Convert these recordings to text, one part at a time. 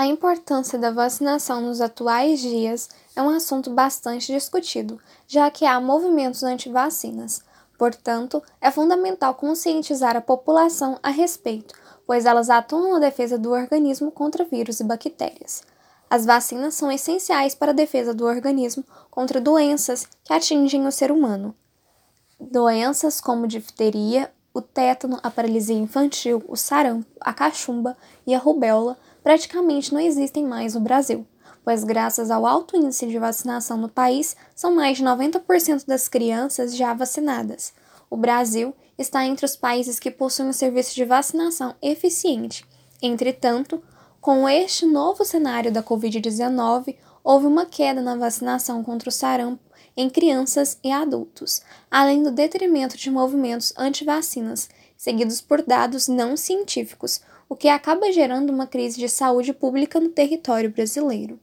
A importância da vacinação nos atuais dias é um assunto bastante discutido, já que há movimentos anti-vacinas. Portanto, é fundamental conscientizar a população a respeito, pois elas atuam na defesa do organismo contra vírus e bactérias. As vacinas são essenciais para a defesa do organismo contra doenças que atingem o ser humano. Doenças como difteria, o tétano, a paralisia infantil, o sarampo, a cachumba e a rubéola praticamente não existem mais no Brasil, pois, graças ao alto índice de vacinação no país, são mais de 90% das crianças já vacinadas. O Brasil está entre os países que possuem um serviço de vacinação eficiente. Entretanto, com este novo cenário da Covid-19, houve uma queda na vacinação contra o sarampo em crianças e adultos, além do detrimento de movimentos anti-vacinas, seguidos por dados não científicos, o que acaba gerando uma crise de saúde pública no território brasileiro.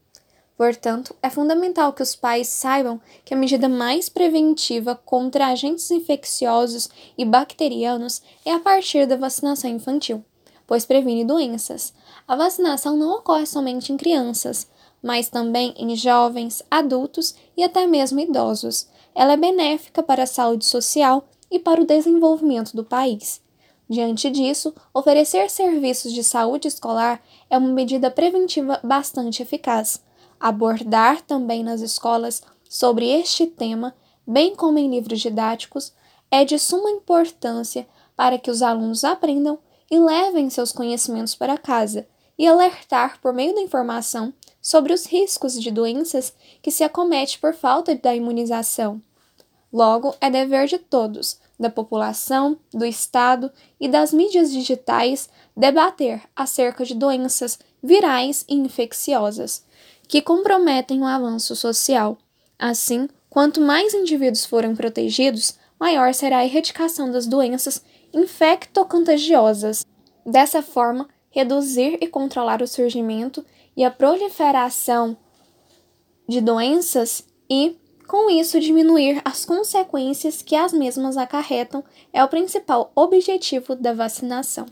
Portanto, é fundamental que os pais saibam que a medida mais preventiva contra agentes infecciosos e bacterianos é a partir da vacinação infantil, pois previne doenças. A vacinação não ocorre somente em crianças, mas também em jovens, adultos e até mesmo idosos. Ela é benéfica para a saúde social e para o desenvolvimento do país. Diante disso, oferecer serviços de saúde escolar é uma medida preventiva bastante eficaz. Abordar também nas escolas sobre este tema, bem como em livros didáticos, é de suma importância para que os alunos aprendam e levem seus conhecimentos para casa e alertar por meio da informação sobre os riscos de doenças que se acomete por falta da imunização. Logo, é dever de todos, da população, do Estado e das mídias digitais, debater acerca de doenças virais e infecciosas que comprometem o avanço social. Assim, quanto mais indivíduos forem protegidos, maior será a erradicação das doenças infectocontagiosas. Dessa forma, reduzir e controlar o surgimento e a proliferação de doenças e, com isso, diminuir as consequências que as mesmas acarretam é o principal objetivo da vacinação.